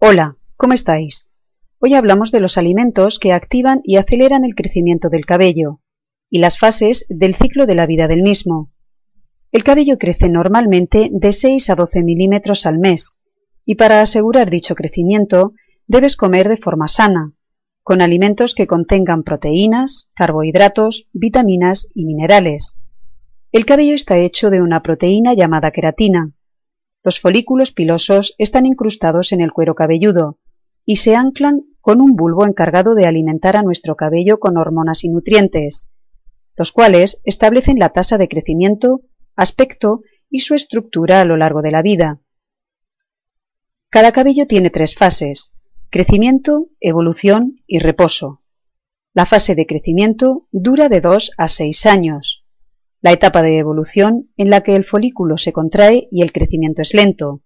Hola, ¿cómo estáis? Hoy hablamos de los alimentos que activan y aceleran el crecimiento del cabello y las fases del ciclo de la vida del mismo. El cabello crece normalmente de 6 a 12 milímetros al mes y para asegurar dicho crecimiento debes comer de forma sana, con alimentos que contengan proteínas, carbohidratos, vitaminas y minerales. El cabello está hecho de una proteína llamada queratina, los folículos pilosos están incrustados en el cuero cabelludo y se anclan con un bulbo encargado de alimentar a nuestro cabello con hormonas y nutrientes, los cuales establecen la tasa de crecimiento, aspecto y su estructura a lo largo de la vida. Cada cabello tiene tres fases, crecimiento, evolución y reposo. La fase de crecimiento dura de 2 a 6 años la etapa de evolución en la que el folículo se contrae y el crecimiento es lento,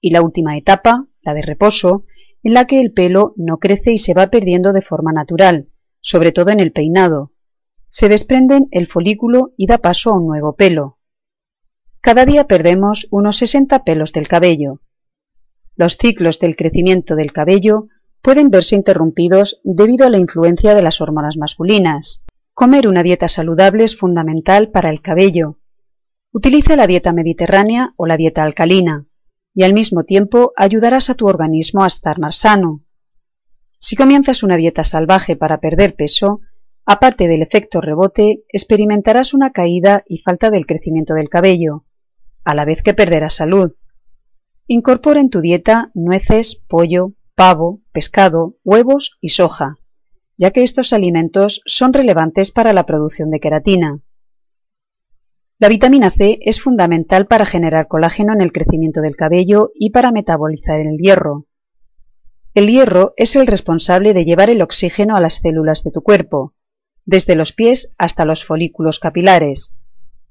y la última etapa, la de reposo, en la que el pelo no crece y se va perdiendo de forma natural, sobre todo en el peinado. Se desprenden el folículo y da paso a un nuevo pelo. Cada día perdemos unos 60 pelos del cabello. Los ciclos del crecimiento del cabello pueden verse interrumpidos debido a la influencia de las hormonas masculinas. Comer una dieta saludable es fundamental para el cabello. Utiliza la dieta mediterránea o la dieta alcalina y al mismo tiempo ayudarás a tu organismo a estar más sano. Si comienzas una dieta salvaje para perder peso, aparte del efecto rebote, experimentarás una caída y falta del crecimiento del cabello, a la vez que perderás salud. Incorpora en tu dieta nueces, pollo, pavo, pescado, huevos y soja ya que estos alimentos son relevantes para la producción de queratina. La vitamina C es fundamental para generar colágeno en el crecimiento del cabello y para metabolizar el hierro. El hierro es el responsable de llevar el oxígeno a las células de tu cuerpo, desde los pies hasta los folículos capilares.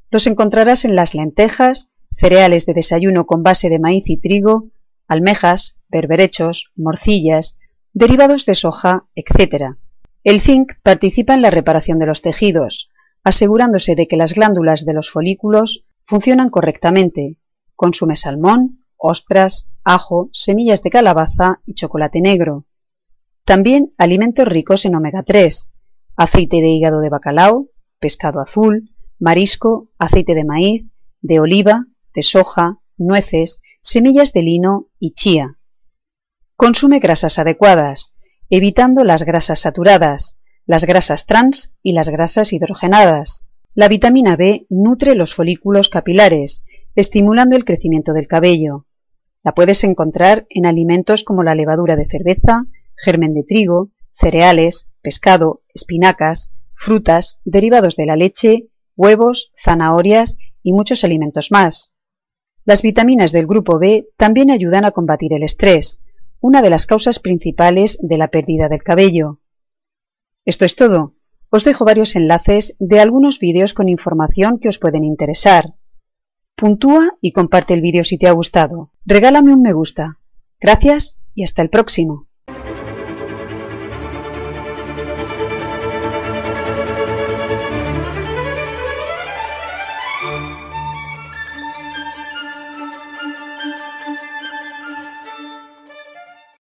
Los encontrarás en las lentejas, cereales de desayuno con base de maíz y trigo, almejas, berberechos, morcillas, derivados de soja, etc. El zinc participa en la reparación de los tejidos, asegurándose de que las glándulas de los folículos funcionan correctamente. Consume salmón, ostras, ajo, semillas de calabaza y chocolate negro. También alimentos ricos en omega 3, aceite de hígado de bacalao, pescado azul, marisco, aceite de maíz, de oliva, de soja, nueces, semillas de lino y chía. Consume grasas adecuadas, evitando las grasas saturadas, las grasas trans y las grasas hidrogenadas. La vitamina B nutre los folículos capilares, estimulando el crecimiento del cabello. La puedes encontrar en alimentos como la levadura de cerveza, germen de trigo, cereales, pescado, espinacas, frutas, derivados de la leche, huevos, zanahorias y muchos alimentos más. Las vitaminas del grupo B también ayudan a combatir el estrés, una de las causas principales de la pérdida del cabello. Esto es todo. Os dejo varios enlaces de algunos vídeos con información que os pueden interesar. Puntúa y comparte el vídeo si te ha gustado. Regálame un me gusta. Gracias y hasta el próximo.